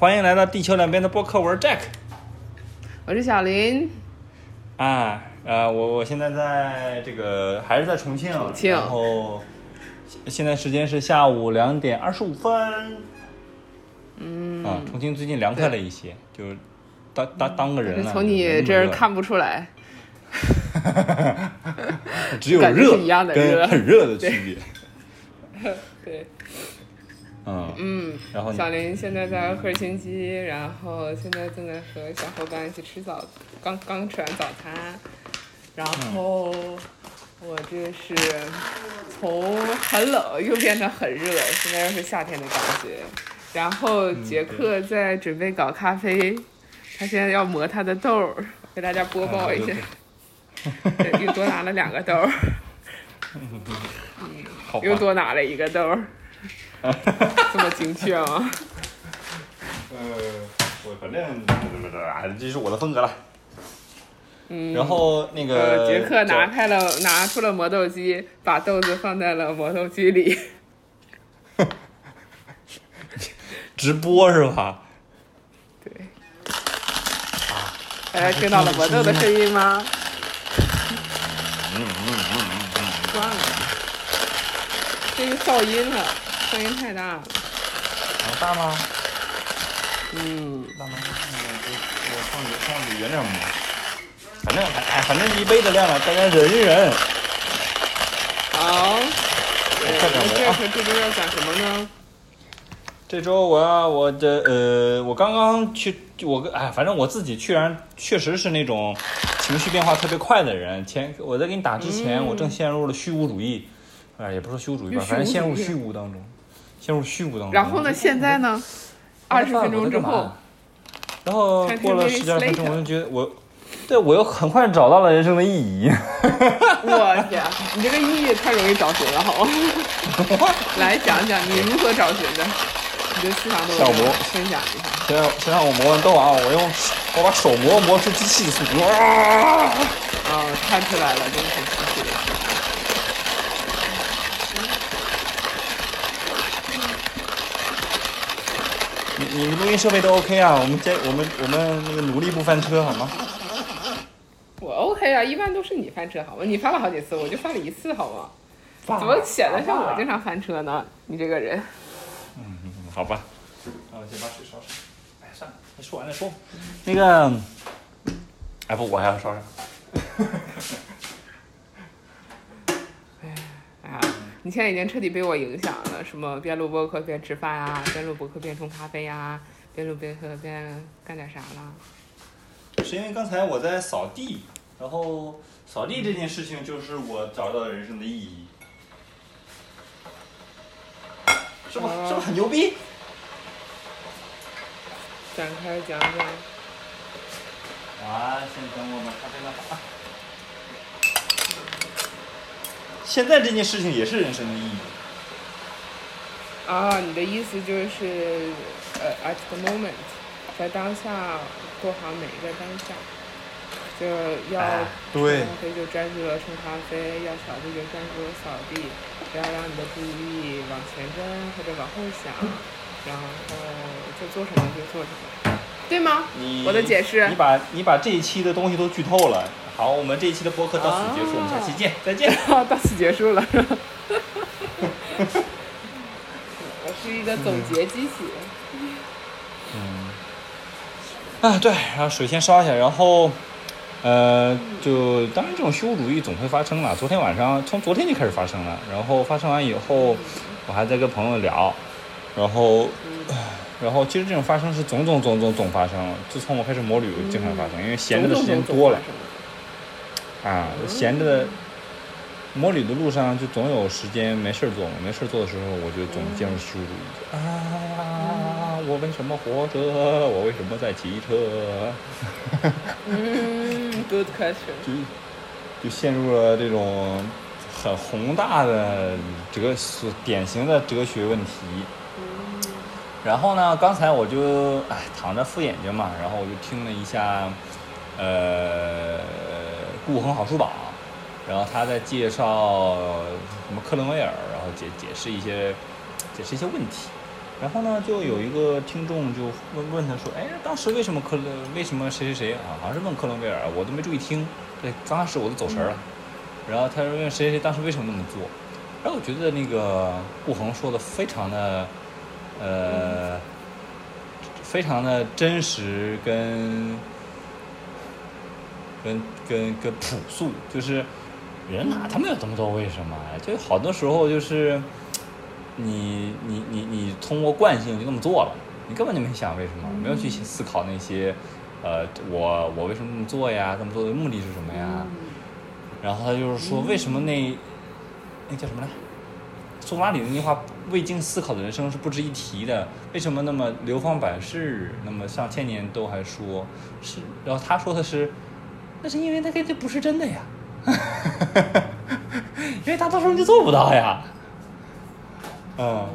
欢迎来到地球两边的播客，我是 Jack。我是小林。啊，呃，我我现在在这个还是在重庆，重庆然后现现在时间是下午两点二十五分。嗯，啊，重庆最近凉快了一些，就是当当当个人了。从你这儿看不出来。只有热是一样的热跟很热的区别。对，嗯。嗯，然后小林现在在赫尔辛基，然后现在正在和小伙伴一起吃早，刚刚吃完早餐，然后我这是从很冷又变得很热，现在又是夏天的感觉。然后杰克在准备搞咖啡，他现在要磨他的豆儿，给大家播报一下，又多拿了两个豆儿，好吧。又多拿了一个豆儿，这么精确吗？呃，我反正啊，这是我的风格了。嗯，然后那个呃，杰克拿开了，拿出了磨豆机，把豆子放在了磨豆机里。直播是吧？对。大家听到了磨豆的声音吗？嗯嗯嗯嗯嗯。关了。这个噪音了，声音太大了。能大吗？嗯，大吗？我放远放远点摸。反正哎，反正一杯的量了，大家忍一忍。好。对，快点磨啊那这回这周要讲什么呢？这周我要我的呃，我刚刚去，我跟哎，反正我自己居然确实是那种情绪变化特别快的人。前我在给你打之前，嗯我正陷入了虚无主义，哎，也不是说虚无主义吧，反正陷入虚无当中，陷入虚无当中。然后呢？现在呢？二十分钟之后，然后看过了10十几二十分钟，我就觉得我，对我又很快找到了人生的意义。我天，你这个意义太容易找寻了，好吗？来讲讲你如何找寻的，你的思想都小魔分享一下。先让先让我磨完豆啊，我用我把手磨磨出机器的速度啊！哦，看出来了，真是很机器人。你录音设备都 OK 啊？我们这我们我们那个努力不翻车好吗？我 OK 啊，一般都是你翻车好吗？你翻了好几次，我就翻了一次好吗？怎么显得像我经常翻车呢？你这个人，嗯，好吧。那我先把水烧上。哎，算了，你说完再说。那个，哎不，我还要烧上。哎呀，你现在已经彻底被我影响了，什么边录播客边吃饭啊，边录播客边冲咖啡啊，边录边喝边干点啥了？是因为刚才我在扫地，然后扫地这件事情就是我找到人生的意义，是吧？哦是不是很牛逼？展开讲讲。啊，先等我把咖啡拿好啊。现在这件事情也是人生的意义。啊，你的意思就是，呃，at the moment，在当下过好每一个当下，就要对咖啡就专注了冲咖啡，要扫地就专注了扫地，不要让你的注意力往前跟或者往后想，然后就做什么就做什么，对吗？你我的解释你把你把这一期的东西都剧透了。好，我们这一期的播客到此结束，我们下期见，再见。到此结束了。我是一个总结机器。嗯啊，对，然后水先烧一下，然后，呃，就当然这种虚无主义总会发生了。昨天晚上从昨天就开始发生了，然后发生完以后，我还在跟朋友聊，然后，然后其实这种发生是总总总总总发生。自从我开始摩旅，经常发生，因为闲着的时间多了啊，闲着的。摩旅的路上就总有时间没事儿做嘛，没事儿做的时候，我就总进入虚无主义。啊，我为什么活着？我为什么在骑车？嗯，good question。就就陷入了这种很宏大的哲典型的哲学问题。然后呢，刚才我就哎躺着敷眼睛嘛，然后我就听了一下，呃，顾恒好书榜，然后他在介绍什么克伦威尔，然后解解释一些解释一些问题。然后呢，就有一个听众就问问他说：“哎，当时为什么克伦为什么谁谁谁啊？好像是问克伦威尔，我都没注意听。对，刚开始我都走神儿了。然后他说问谁谁谁当时为什么那么做？然后我觉得那个顾恒说的非常的，呃，非常的真实跟跟跟跟朴素，就是人哪他妈有这么多为什么？就好多时候就是。你你你你通过惯性就这么做了，你根本就没想为什么，没有去思考那些，呃，我我为什么这么做呀？这么做的目的是什么呀？然后他就是说，为什么那那叫什么来？苏格拉底那句话，未经思考的人生是不值一提的。为什么那么流芳百世，那么上千年都还说是？然后他说的是，那是因为那个这不是真的呀，因为大多数人就做不到呀。嗯，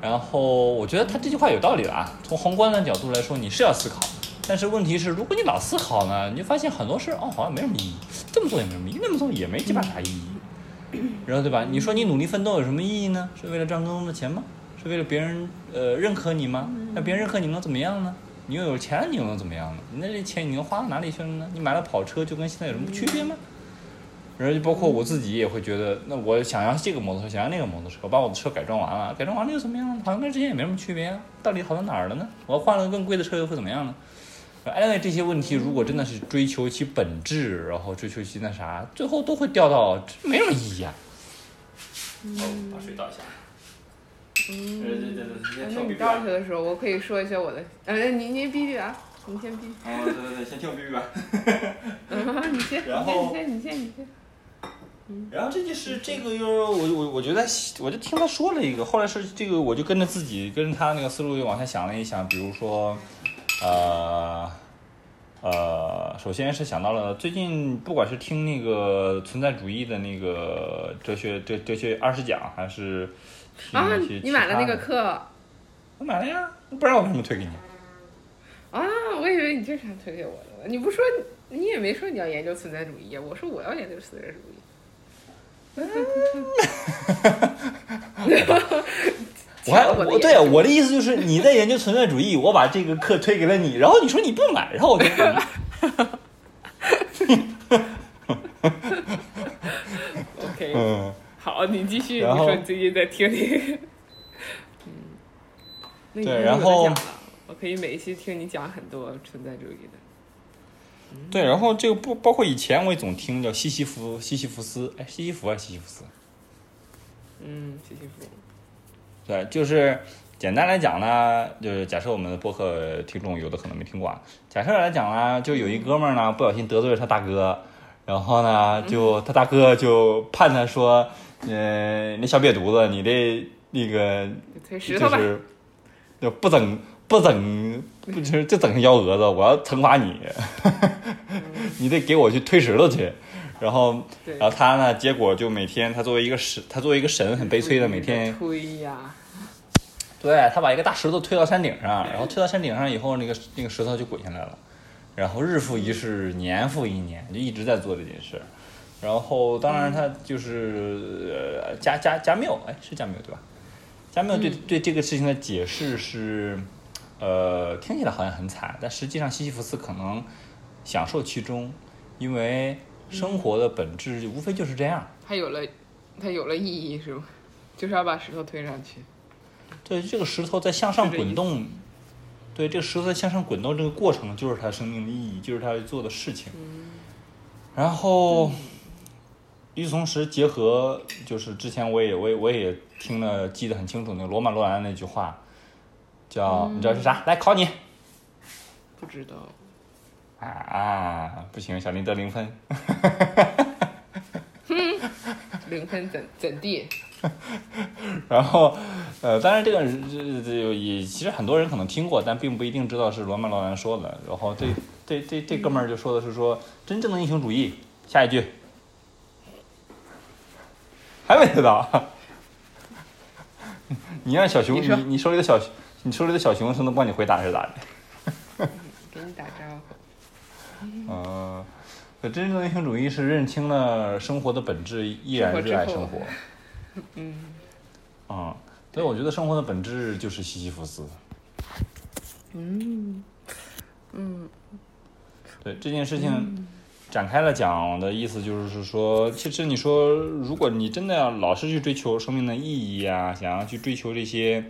然后我觉得他这句话有道理的啊。从宏观的角度来说，你是要思考，但是问题是，如果你老思考呢，你就发现很多事哦，好像没什么意义，这么做也没什么意义，那么做也没鸡巴啥意义。然后对吧？你说你努力奋斗有什么意义呢？是为了赚更多的钱吗？是为了别人呃认可你吗？那别人认可你能怎么样呢？你又有钱了，你又能怎么样呢？你那这钱你又花到哪里去了呢？你买了跑车就跟现在有什么区别吗？然后就包括我自己也会觉得，那我想要这个摩托车，想要那个摩托车，把我的车改装完了，改装完了又怎么样呢？好像跟之前也没什么区别啊，到底好在哪儿了呢？我换了更贵的车又会怎么样呢？哎，为这些问题如果真的是追求其本质，然后追求其那啥，最后都会掉到没什么意义啊。哦，把水倒一下。嗯，那你倒下的时候，我可以说一下我的，呃，你你哔哔啊，你先哔。哦，对对对，先听我哔哔吧。嗯，你先，然后你先，你先，你先。然后这就是这个又我我我觉得我就听他说了一个，后来是这个我就跟着自己跟着他那个思路又往下想了一想，比如说，呃呃，首先是想到了最近不管是听那个存在主义的那个哲学哲哲学二十讲，还是听啊你买了那个？课我买了呀，不然我为什么推给你？啊？我以为你就是想推给我的，你不说，你也没说你要研究存在主义，我说我要研究存在主义。我还抢我还我对我的意思就是你在研究存在主义，我把这个课推给了你，然后你说你不买，然后我就 OK，嗯。好，你继续。你说你最近在听听，嗯，对然后我可以每一期听你讲很多存在主义的。对，然后这个不包括以前我也总听叫西西弗西西弗斯，哎，西西弗还是西西弗斯？嗯，西西弗。对，就是简单来讲呢，就是假设我们的播客听众有的可能没听过啊，假设来讲呢，就有一哥们儿呢不小心得罪了他大哥，然后呢就他大哥就判他说，呃，那小瘪犊子，你这那个。就是就不整不整，不就是就整成幺蛾子，我要惩罚你，你得给我去推石头去。然后，然后他呢，结果就每天，他作为一个神，他作为一个神，很悲催的每天，推呀，对他把一个大石头推到山顶上，然后推到山顶上以后，那个那个石头就滚下来了，然后日复一日，年复一年，就一直在做这件事。然后，当然他就是呃加加加缪，哎，是加缪对吧？加缪对、对这个事情的解释是，呃，听起来好像很惨，但实际上西西弗斯可能享受其中，因为生活的本质无非就是这样。它有了，它有了意义是吗？就是要把石头推上去。对，这个石头在向上滚动，对，这个石头在向上滚动这个过程，就是它生命的意义，就是它要做的事情。然后，与此同时，结合就是之前我也我也我也听了记得很清楚，那个罗马罗兰那句话，叫、你知道是啥？来考你不知道。啊！不行，小林得零分。零分怎怎地？然后，呃，当然这个这这也其实很多人可能听过，但并不一定知道是罗曼罗兰说的。然后这这这这哥们儿就说的是说真正的英雄主义。下一句，还没得到。你让小熊，你你你手里的小你手里的小熊是能帮你回答还是咋的？给你打招呼。嗯，呃真正的英雄主义是认清了生活的本质，依然热爱生活。嗯，嗯，所以我觉得生活的本质就是西西弗斯。嗯嗯。对这件事情展开了讲的意思，就是说，其实你说，如果你真的要老是去追求生命的意义啊，想要去追求这些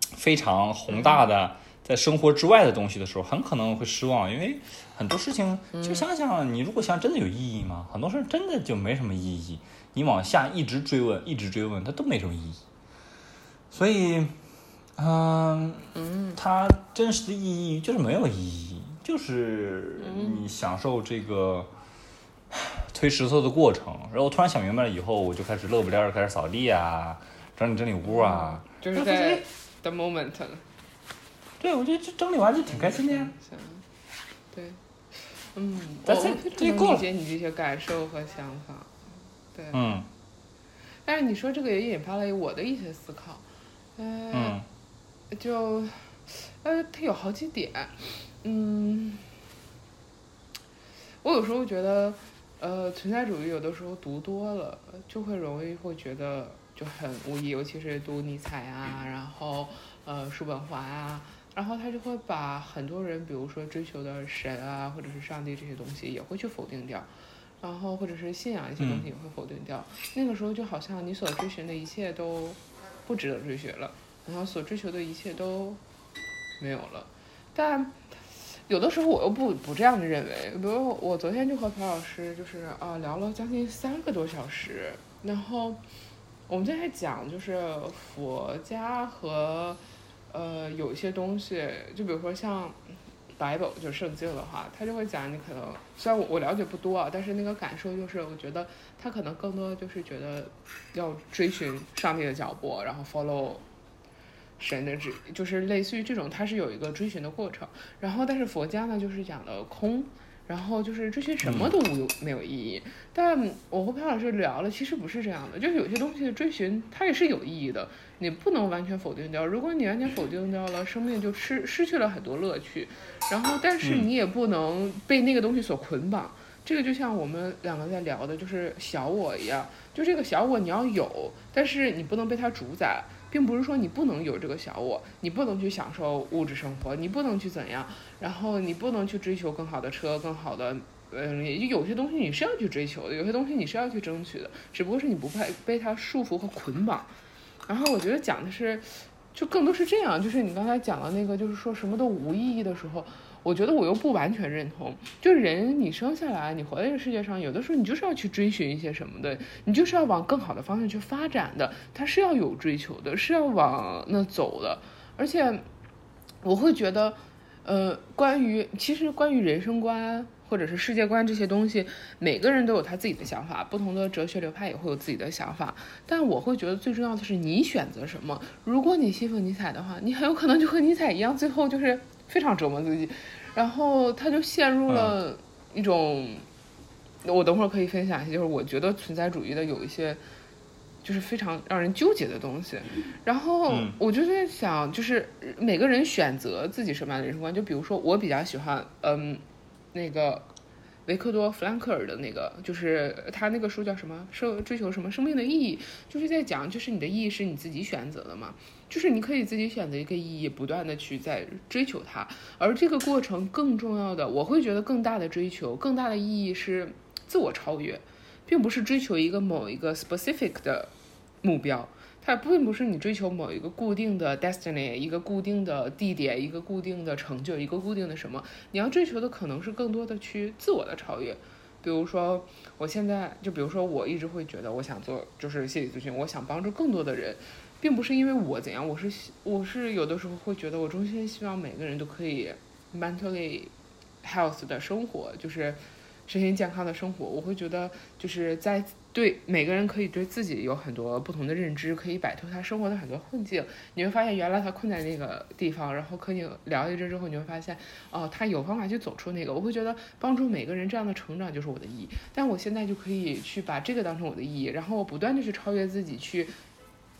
非常宏大的在生活之外的东西的时候，很可能会失望，因为很多事情，就想想，你如果想真的有意义吗？很多事儿真的就没什么意义，你往下一直追问，一直追问，它都没什么意义。所以，嗯嗯它真实的意义就是没有意义，就是你享受这个推石头的过程。然后我突然想明白了以后，我就开始乐不颠儿开始扫地啊，整理整理屋啊。就是在 the moment 了。对，我觉得这整理完就挺开心的呀。是对，嗯，我但是我非常这够了理解你这些感受和想法，对。嗯但是你说这个也引发了我的一些思考，呃，嗯就，呃，它有好几点，嗯，我有时候觉得，呃，存在主义有的时候读多了，就会容易会觉得就很无意，尤其是读尼采啊，然后呃叔本华啊，然后他就会把很多人，比如说追求的神啊，或者是上帝这些东西，也会去否定掉。然后或者是信仰一些东西也会否定掉，那个时候就好像你所追寻的一切都不值得追寻了，然后所追求的一切都没有了。但有的时候我又不不这样的认为，比如我昨天就和朴老师就是啊聊了将近三个多小时，然后我们在讲就是佛家和呃有一些东西，就比如说像 Bible 就是圣经的话，他就会讲你可能虽然我我了解不多啊，但是那个感受就是我觉得他可能更多就是觉得要追寻上帝的脚步，然后 follow 神的旨，就是类似于这种，它是有一个追寻的过程。然后但是佛家呢，就是讲的空。然后就是追寻什么都无没有意义，但我和潘老师聊了，其实不是这样的，就是有些东西的追寻它也是有意义的，你不能完全否定掉。如果你完全否定掉了，生命就失失去了很多乐趣。然后，但是你也不能被那个东西所捆绑。这个就像我们两个在聊的，就是小我一样，就这个小我你要有，但是你不能被它主宰，并不是说你不能有这个小我，你不能去享受物质生活，你不能去怎样，然后你不能去追求更好的车、更好的，嗯，也就有些东西你是要去追求的，有些东西你是要去争取的，只不过是你不被被它束缚和捆绑。然后我觉得讲的是，就更多是这样，就是你刚才讲的那个，就是说什么都无意义的时候。我觉得我又不完全认同，就是人你生下来，你活在这个世界上，有的时候你就是要去追寻一些什么的，你就是要往更好的方向去发展的，他是要有追求的，是要往那走的。而且我会觉得，呃，关于其实关于人生观或者是世界观这些东西，每个人都有他自己的想法，不同的哲学流派也会有自己的想法。但我会觉得最重要的是你选择什么。如果你信奉尼采的话，你很有可能就和尼采一样，最后就是。非常折磨自己，然后他就陷入了一种，我等会儿可以分享一下，就是我觉得存在主义的有一些，就是非常让人纠结的东西。然后我就在想，就是每个人选择自己什么样的人生观，就比如说我比较喜欢，嗯，那个维克多·弗兰克尔的那个，就是他那个书叫什么？生追求什么生命的意义？就是在讲，就是你的意义是你自己选择的嘛。就是你可以自己选择一个意义，不断的去在追求它，而这个过程更重要的，我会觉得更大的追求、更大的意义是自我超越，并不是追求一个某一个 specific 的目标，它并不是你追求某一个固定的 destiny，一个固定的地点，一个固定的成就，一个固定的什么，你要追求的可能是更多的去自我的超越。比如说，我现在就比如说，我一直会觉得我想做就是心理咨询，我想帮助更多的人。并不是因为我怎样，我是我是有的时候会觉得，我衷心希望每个人都可以 mentally health 的生活，就是身心健康的生活。我会觉得，就是在对每个人可以对自己有很多不同的认知，可以摆脱他生活的很多困境。你会发现，原来他困在那个地方，然后和你聊一阵之后，你会发现，哦，他有方法去走出那个。我会觉得，帮助每个人这样的成长就是我的意义。但我现在就可以去把这个当成我的意义，然后我不断的去超越自己，去。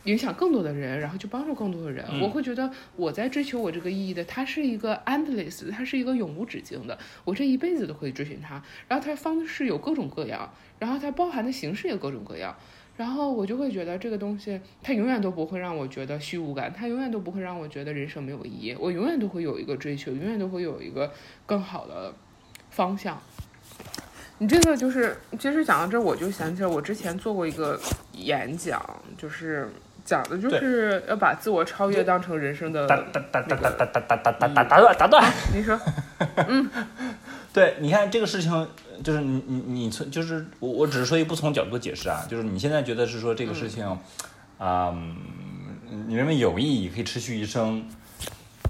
影响更多的人，然后去帮助更多的人。我会觉得我在追求我这个意义的，它是一个 endless，它是一个永无止境的。我这一辈子都可以追寻它。然后它方式有各种各样，然后它包含的形式也各种各样。然后我就会觉得这个东西，它永远都不会让我觉得虚无感，它永远都不会让我觉得人生没有意义。我永远都会有一个追求，永远都会有一个更好的方向。你这个就是，其实讲到这儿，我就想起来我之前做过一个演讲，就是讲的就是要把自我超越当成人生的。打打打打打打打打打打打打断打断。你说，嗯对，你看这个事情，就是你你你从就是我我只是说一不同角度解释啊，就是你现在觉得是说这个事情，啊、嗯你认为有意义，可以持续一生，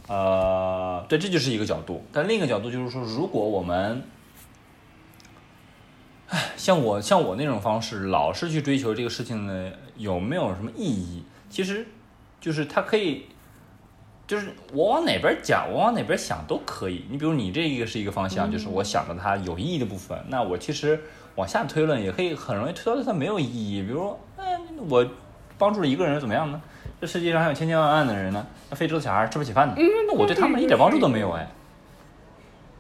呃，对，这就是一个角度。但另一个角度就是说，如果我们，唉，像我像我那种方式，老是去追求这个事情呢，有没有什么意义？其实，就是它可以。就是我往哪边讲，我往哪边想都可以。你比如你这个是一个方向，就是我想着它有意义的部分，那我其实往下推论也可以很容易推到它没有意义。比如说，嗯，我帮助了一个人怎么样呢？这世界上还有千千万万的人呢，那非洲的小孩吃不起饭呢，那我对他们一点帮助都没有哎，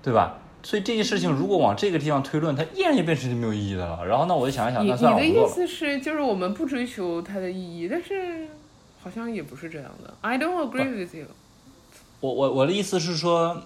对吧？所以这件事情如果往这个地方推论，它依然就变成没有意义的了。然后那我就想一想，你那算了，你的意。思是，就是我们不追求它的意义，但是好像也不是这样的。I don't agree with you。我我我的意思是说，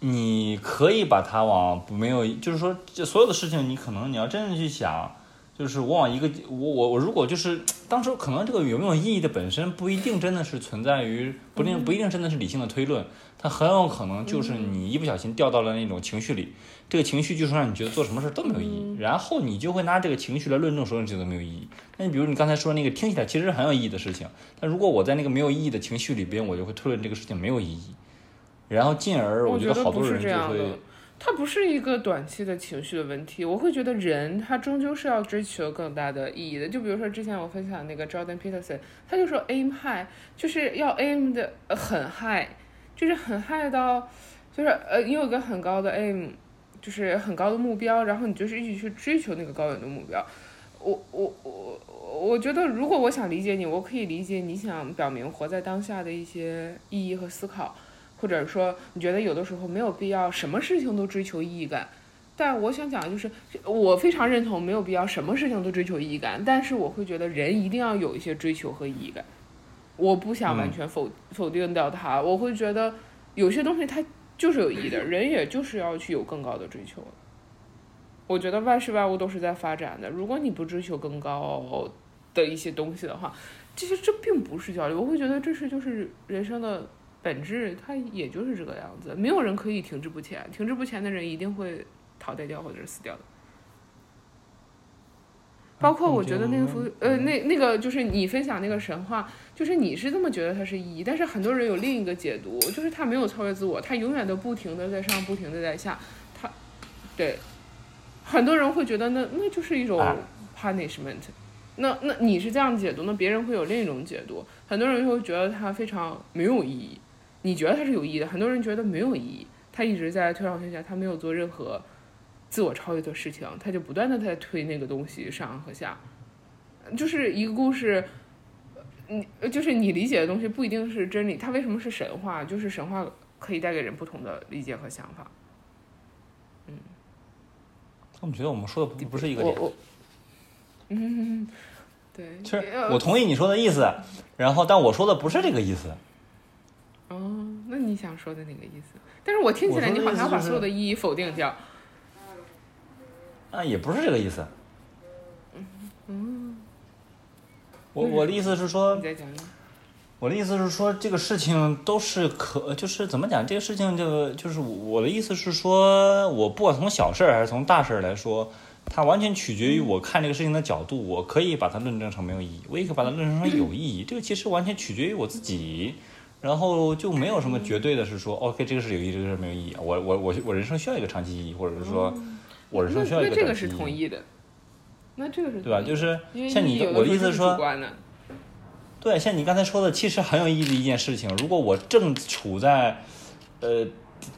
你可以把它往没有，就是说，这所有的事情，你可能你要真正去想，就是我往一个我我我如果就是当时可能这个有没有意义的本身不一定真的是存在于不一定不一定真的是理性的推论，它很有可能就是你一不小心掉到了那种情绪里，这个情绪就是让你觉得做什么事儿都没有意义，然后你就会拿这个情绪来论证所有事情都没有意义。那你比如你刚才说那个听起来其实很有意义的事情，但如果我在那个没有意义的情绪里边，我就会推论这个事情没有意义。然后进而我觉得好多人就会它不是一个短期的情绪的问题。我会觉得人他终究是要追求更大的意义的。就比如说之前我分享那个 Jordan Peterson，他就说 aim high，就是要 aim 的很 high，就是很 high 到，就是呃你有一个很高的 aim，就是很高的目标，然后你就是一直去追求那个高远的目标。我我我我觉得，如果我想理解你，我可以理解你想表明活在当下的一些意义和思考。或者说你觉得有的时候没有必要什么事情都追求意义感，但我想讲的就是，我非常认同没有必要什么事情都追求意义感，但是我会觉得人一定要有一些追求和意义感，我不想完全否、否定掉它，我会觉得有些东西它就是有意义的，人也就是要去有更高的追求。我觉得万事万物都是在发展的，如果你不追求更高的一些东西的话，其实这并不是焦虑，我会觉得这是就是人生的。本质它也就是这个样子，没有人可以停滞不前，停滞不前的人一定会淘汰掉或者是死掉的。包括我觉得那个福呃那那个就是你分享那个神话，就是你是这么觉得它是意义，但是很多人有另一个解读，就是他没有超越自我，他永远都不停的在上，不停的在下，他对很多人会觉得那那就是一种 punishment，、那那你是这样解读，那别人会有另一种解读，很多人会觉得它非常没有意义。你觉得它是有意义的，很多人觉得没有意义。他一直在推上推下，他没有做任何自我超越的事情，他就不断的在推那个东西上和下，就是一个故事。你就是你理解的东西不一定是真理，它为什么是神话？就是神话可以带给人不同的理解和想法。嗯，我们觉得我们说的不不是一个点。嗯，对，其实我同意你说的意思，然后但我说的不是这个意思。哦，那你想说的那个意思？但是我听起来你好像把所有的意义否定掉。啊，也不是这个意思。嗯。我我的意思是说，你再讲讲。我的意思是说，这个事情都是可，就是怎么讲？这个事情，这个就是我的意思是说，我不管从小事儿还是从大事儿来说，它完全取决于我看这个事情的角度。我可以把它论证成没有意义，我也可以把它论证成有意义。这个其实完全取决于我自己。然后就没有什么绝对的是说，OK，这个是有意义，这个是没有意义。我我我我人生需要一个长期意义，或者是说，我人生需要一个那这个是同意的。那这个是对吧？就是像你我的意思是说，对，像你刚才说的，其实很有意义的一件事情。如果我正处在，呃，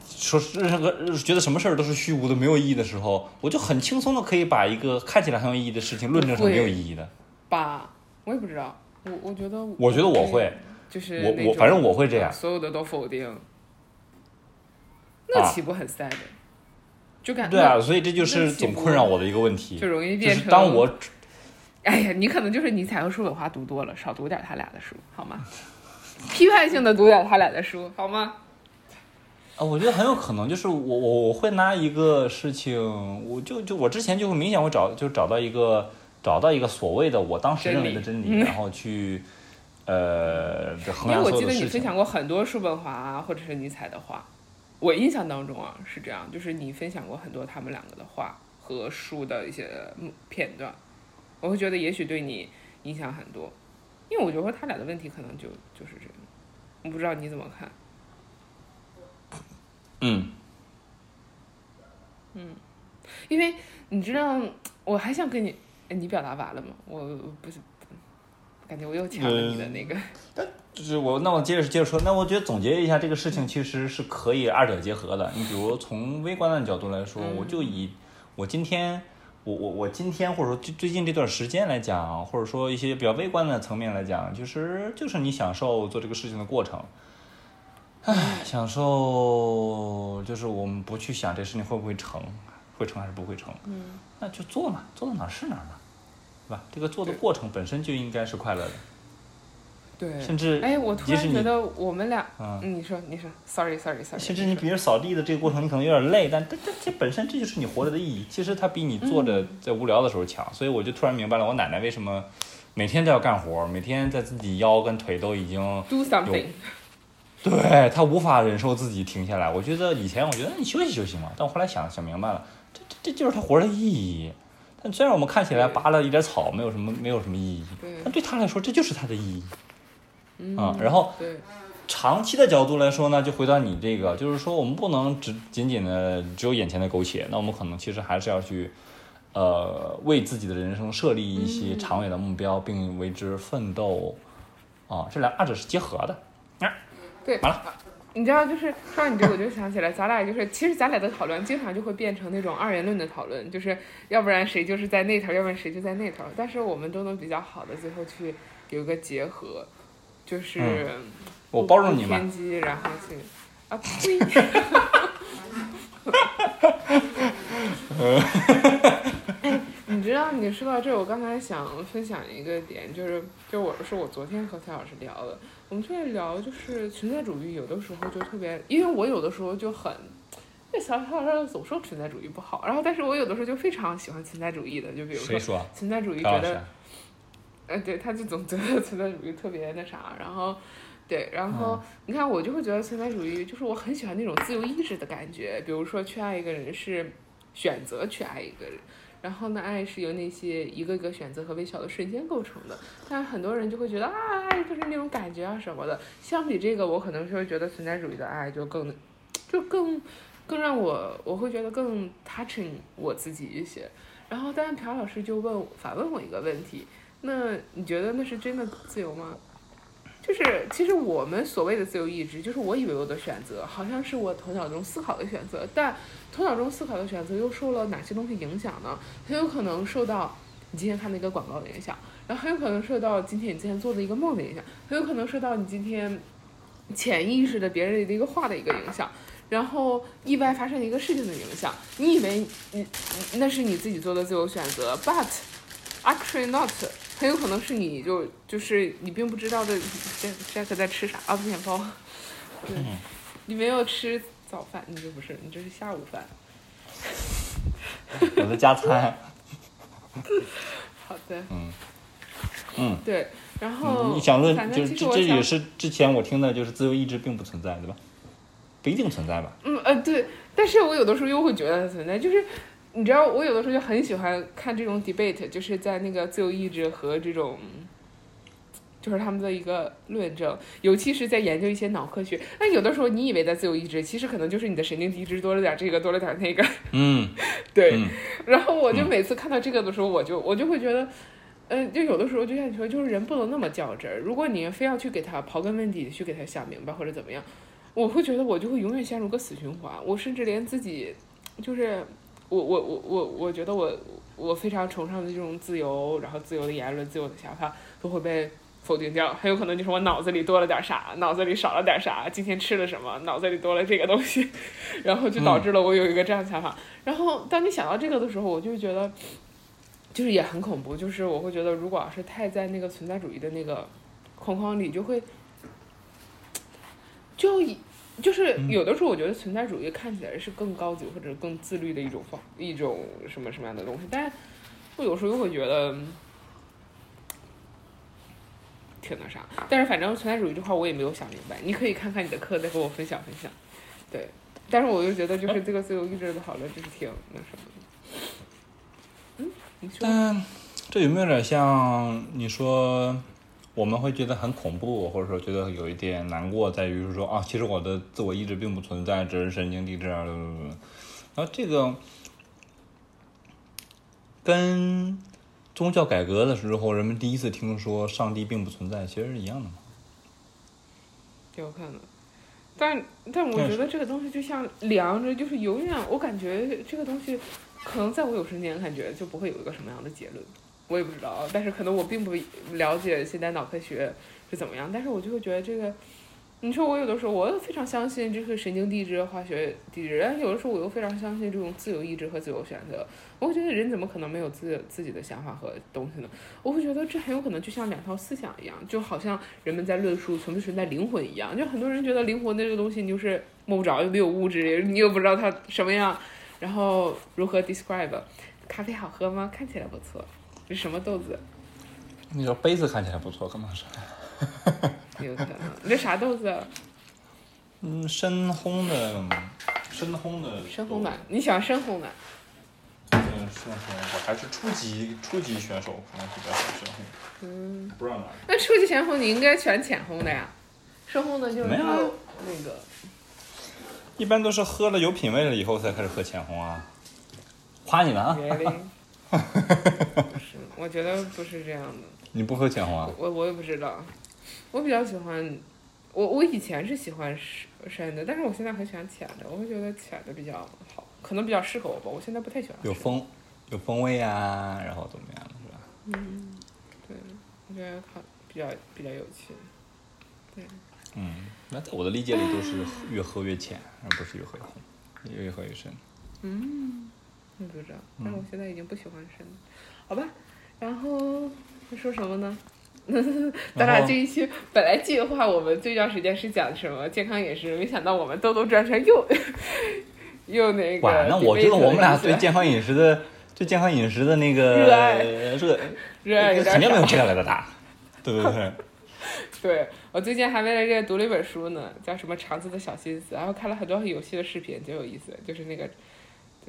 说任何觉得什么事儿都是虚无的、没有意义的时候，我就很轻松的可以把一个看起来很有意义的事情论证成没有意义的。把，我也不知道，我我觉得，我觉得我会。就是我我反正我会这样，所有的都否定，那岂不很 sad？、就感对啊，所以这就是总困扰我的一个问题，就容易变成。当我哎呀，你可能就是你采和叔本华读多了，少读点他俩的书，好吗？批判性的读点他俩的书，好吗？啊，我觉得很有可能，就是我我我会拿一个事情，我就就我之前就会明显会找就找到一个找到一个所谓的我当时认为的真理，然后去呃因为我记得。你分享过很多叔本华啊或者是尼采的话，我印象当中啊是这样，就是你分享过很多他们两个的话和书的一些嗯片段，我会觉得也许对你影响很多，因为我觉得他俩的问题可能就就是这样，我不知道你怎么看。嗯，嗯因为你知道，我还想跟你，哎你表达完了吗？我我不是，感觉我又抢了你的那个。就是我那我接着接着说，那我觉得总结一下这个事情其实是可以二者结合的。你比如从微观的角度来说，我就以我今天。我我我今天或者说最最近这段时间来讲，或者说一些比较微观的层面来讲，就是就是你享受做这个事情的过程，唉，享受就是我们不去想这事情会不会成，会成还是不会成，嗯，那就做嘛，做到哪儿是哪儿嘛，对吧？这个做的过程本身就应该是快乐的，对。甚至哎，我突然觉得我们俩，嗯嗯，你说你说，sorry sorry sorry，甚至你比如扫地的这个过程，你可能有点累，但但但这本身这就是你活着的意义。其实它比你坐着嗯在无聊的时候强，所以我就突然明白了，我奶奶为什么每天都要干活，每天在自己腰跟腿都已经，do something，对她无法忍受自己停下来。我觉得以前我觉得你休息休息嘛，但我后来想想明白了，这这这就是她活着的意义。但虽然我们看起来拔了一点草，没有什么没有什么意义，对，但对他来说这就是他的意义。嗯啊然后，长期的角度来说呢，就回到你这个，就是说我们不能只仅仅的只有眼前的苟且，那我们可能其实还是要去，呃，为自己的人生设立一些长远的目标，并为之奋斗，啊，这两二者是结合的。对，完了你知道，就是说到你这，我就想起来，咱俩就是，其实咱俩的讨论经常就会变成那种二元论的讨论，就是要不然谁就是在那头，要不然谁就在那头，但是我们都能比较好的最后去有一个结合，就是嗯我包容你嘛不偏激，然后去 啊呸。哎，你知道你说到这儿，我刚才想分享一个点，就是就我是我昨天和蔡老师聊的，我们就在聊就是存在主义，有的时候就特别，因为我有的时候就很，那小小老师总说存在主义不好，然后但是我有的时候就非常喜欢存在主义的，就比如说说？存在主义觉得，呃，对，他就总觉得存在主义特别那啥，然后，对，然后、你看我就会觉得存在主义就是我很喜欢那种自由意志的感觉，比如说去爱一个人是选择去爱一个人，然后呢，爱是由那些一个一个选择和微小的瞬间构成的，但很多人就会觉得啊，就是那种感觉啊什么的，相比这个，我可能就会觉得存在主义的爱就更，就更。更让我，我会觉得更 touching 我自己一些。然后，但是朴老师就问反问我一个问题，那你觉得那是真的自由吗？就是其实我们所谓的自由意志，就是我以为我的选择好像是我头脑中思考的选择，但头脑中思考的选择又受了哪些东西影响呢？很有可能受到你今天看的一个广告的影响，然后很有可能受到今天你今天做的一个梦的影响，很有可能受到你今天潜意识的别人的一个话的一个影响。然后意外发生的一个事情的影响，你以为你你那是你自己做的自由选择，but actually not，很有可能是你就就是你并不知道的。这这可在吃啥？啊，面包。对，你没有吃早饭，你这不是，你这是下午饭。我在加餐。好的，嗯嗯，对，然后你想论就是这这也是之前我听的，就是自由意志并不存在，对吧？不一定存在吧？嗯呃对，但是我有的时候又会觉得它存在，就是你知道，我有的时候就很喜欢看这种 debate，就是在那个自由意志和这种，就是他们的一个论证，尤其是在研究一些脑科学。那有的时候你以为的自由意志，其实可能就是你的神经递质多了点这个，多了点那个，嗯，对。嗯然后我就嗯每次看到这个的时候，我就我就会觉得。嗯，就有的时候就像你说，就是人不能那么较真儿。如果你非要去给他刨根问底，去给他想明白或者怎么样，我会觉得我就会永远陷入个死循环。我甚至连自己，就是我我我我我觉得我我非常崇尚的这种自由，然后自由的言论、自由的想法都会被否定掉。很有可能就是我脑子里多了点啥，脑子里少了点啥，今天吃了什么，脑子里多了这个东西，然后就导致了我有一个这样的想法。然后当你想到这个的时候，我就觉得。就是也很恐怖，就是我会觉得，如果要是太在那个存在主义的那个框框里，就会就以就是有的时候，我觉得存在主义看起来是更高级或者更自律的一种方一种什么什么样的东西，但是我有时候又会觉得挺那啥。但是反正存在主义这块我也没有想明白，你可以看看你的课再跟我分享分享。对，但是我就觉得就是这个自由意志的讨论就是挺那什么的。嗯，你说。但这有没有点像你说我们会觉得很恐怖，或者说觉得有一点难过，在于是说啊，其实我的自我意志并不存在，只是神经递质啊。然后这个跟宗教改革的时候，人们第一次听说上帝并不存在，其实是一样的嘛。有可能，但但我觉得这个东西就像凉着，就是永远，我感觉这个东西，可能在我有生之年感觉就不会有一个什么样的结论，我也不知道。但是可能我并不了解现代脑科学是怎么样，但是我就会觉得这个，你说我有的时候我非常相信这个神经递质、化学递质，但有的时候我又非常相信这种自由意志和自由选择。我会觉得人怎么可能没有自自己的想法和东西呢？我会觉得这很有可能就像两套思想一样，就好像人们在论述存不存在灵魂一样。就很多人觉得灵魂这个东西你就是摸不着，又没有物质，你又不知道它什么样，然后如何 describe？咖啡好喝吗？看起来不错，是什么豆子？那个杯子看起来不错，可能是。有可能，你这啥豆子？嗯，深烘的，深烘的。深烘的，你喜欢深烘的？嗯，深烘，我还是初级初级选手，可能比较喜欢深烘。嗯。不知道哪儿。那初级深烘你应该选浅烘的呀，深烘的就是没有啊那个。一般都是喝了有品味了以后才开始喝浅烘啊。夸你呢啊！Really？不是，我觉得不是这样的。你不喝浅烘啊？我我也不知道，我比较喜欢，我我以前是喜欢深深的，但是我现在很喜欢浅的，我会觉得浅的比较好，可能比较适合我吧。我现在不太喜欢有风，有风味啊，然后怎么样是吧？嗯，对，我觉得好比较比较有趣。对，嗯，那在我的理解里都是越喝越浅，而不是越喝越红，越喝越深。嗯，我不知道，但是我现在已经不喜欢深了，好吧。然后说什么呢？咱俩这一期本来计划我们这段时间是讲什么健康饮食，没想到我们兜兜转转又又那个。哇，那我觉得我们俩对健康饮食的对健康饮食的那个热爱热热爱肯定没有少这个来的大，对不对？对我最近还为了这个读了一本书呢，叫什么《肠子的小心思》，然后看了很多很有趣的视频，挺有意思，就是那个，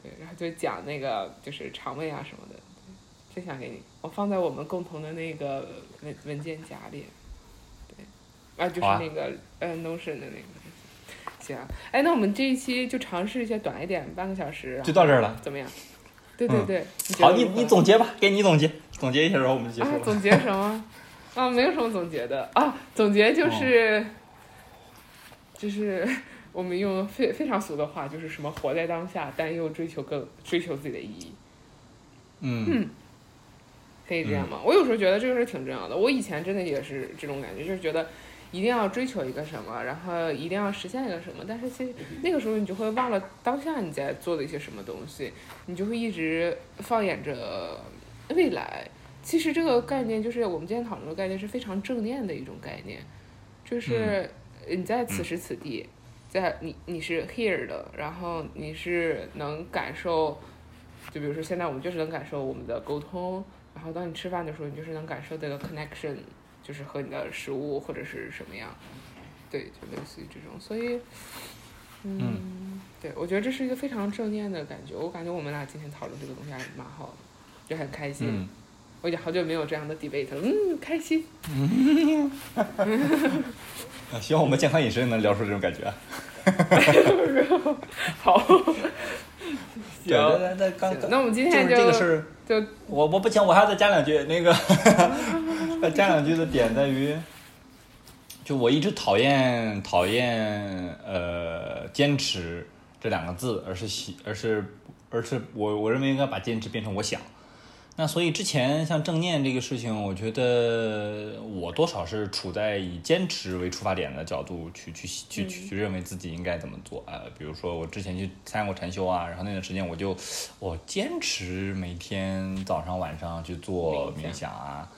对，然后就讲那个就是肠胃啊什么的，分享给你，我放在我们共同的那个文文件夹里，对，啊，就是那个、呃 Notion 的那个，行啊，哎，那我们这一期就尝试一些短一点，半个小时，就到这儿了。怎么样？对对嗯对，觉好，你你总结吧，给你总结，总结一下，然后我们结束啊，了。总结什么？啊，没有什么总结的啊，总结哦就是，就是我们用非非常俗的话，就是什么活在当下，但又追求更追求自己的意义，嗯可以这样吗？我有时候觉得这个是挺重要的。我以前真的也是这种感觉，就是觉得一定要追求一个什么，然后一定要实现一个什么，但是其实那个时候你就会忘了当下你在做的一些什么东西，你就会一直放眼着未来。其实这个概念就是我们今天讨论的概念是非常正念的一种概念，就是你在此时此地，在你你是 here 的，然后你是能感受，就比如说现在我们就是能感受我们的沟通，然后当你吃饭的时候，你就是能感受这个 connection，就是和你的食物或者是什么样，对，就类似于这种，所以，嗯，对我觉得这是一个非常正念的感觉，我感觉我们俩今天讨论这个东西还蛮好的，就很开心。嗯，我已经好久没有这样的 debate 了，嗯，开心。啊希望我们健康饮食能聊出这种感觉啊。好，对，那那那刚行那我们今就是天就这个事儿，就我我不行，我还要再加两句。那个 再加两句的点在于，就我一直讨厌讨厌呃坚持这两个字，而是喜而是而是我我认为应该把坚持变成我想。那所以之前像正念这个事情，我觉得我多少是处在以坚持为出发点的角度去去去去去认为自己应该怎么做啊、比如说我之前去参加过禅修啊，然后那段时间我就我坚持每天早上晚上去做冥想啊，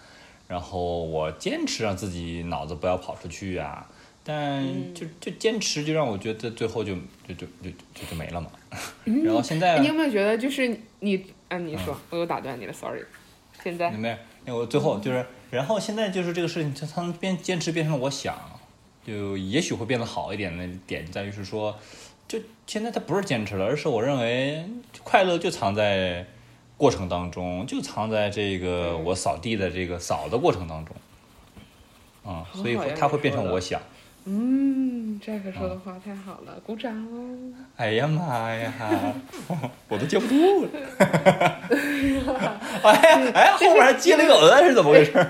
然后我坚持让自己脑子不要跑出去啊。但就就坚持，就让我觉得最后就就就就就就没了嘛。然后现在哎你有没有觉得就是你啊？你说，我又打断你了，sorry。现在没有，那我最后就是，然后现在就是这个事情，它它能变坚持变成了我想，就也许会变得好一点的点在于是说，就现在它不是坚持了，而是我认为快乐就藏在过程当中，就藏在这个我扫地的这个扫的过程当中，啊、所以它会变成我想。嗯，Jack 说的话太好了，鼓掌哦。哎呀妈呀，我都接不住了。哎呀哎呀，后面还接了一个呃，是怎么回事？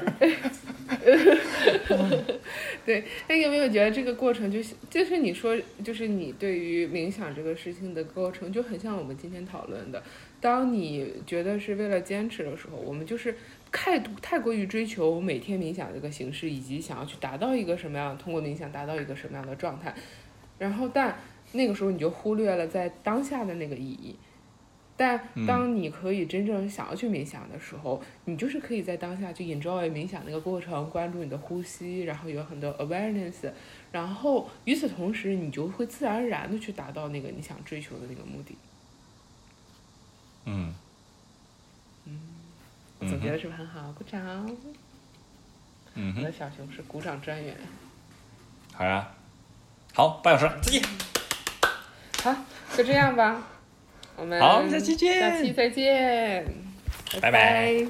对，那有没有觉得这个过程就是就是你说就是你对于冥想这个事情的过程就很像我们今天讨论的，当你觉得是为了坚持的时候，我们就是太太过于追求每天冥想这个形式，以及想要去达到一个什么样，通过冥想达到一个什么样的状态，然后但那个时候你就忽略了在当下的那个意义。但当你可以真正想要去冥想的时候，你就是可以在当下去 enjoy 冥想那个过程，关注你的呼吸，然后有很多 awareness，然后与此同时，你就会自然而然的去达到那个你想追求的那个目的。嗯，我总结的是不是很好？鼓掌！嗯，我的小熊是鼓掌专员。好呀，好，半小时，再见。好，就这样吧。我们好下期见下期再见，拜拜拜